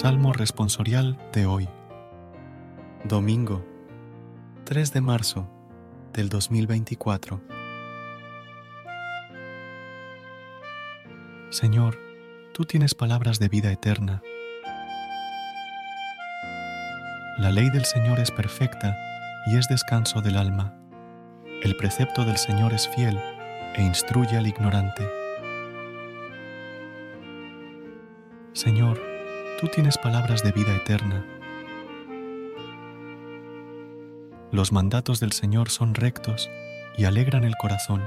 Salmo responsorial de hoy. Domingo, 3 de marzo del 2024. Señor, tú tienes palabras de vida eterna. La ley del Señor es perfecta y es descanso del alma. El precepto del Señor es fiel e instruye al ignorante. Señor, tú tienes palabras de vida eterna. Los mandatos del Señor son rectos y alegran el corazón.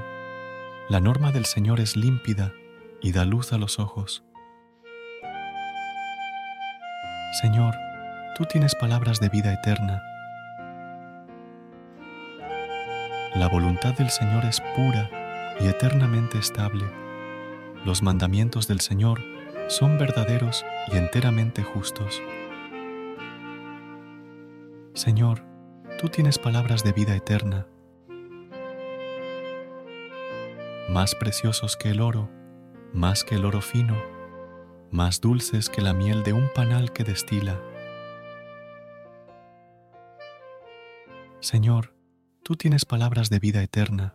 La norma del Señor es límpida y da luz a los ojos. Señor, tú tienes palabras de vida eterna. La voluntad del Señor es pura y eternamente estable. Los mandamientos del Señor son verdaderos y enteramente justos. Señor, tú tienes palabras de vida eterna, más preciosos que el oro, más que el oro fino, más dulces que la miel de un panal que destila. Señor, tú tienes palabras de vida eterna.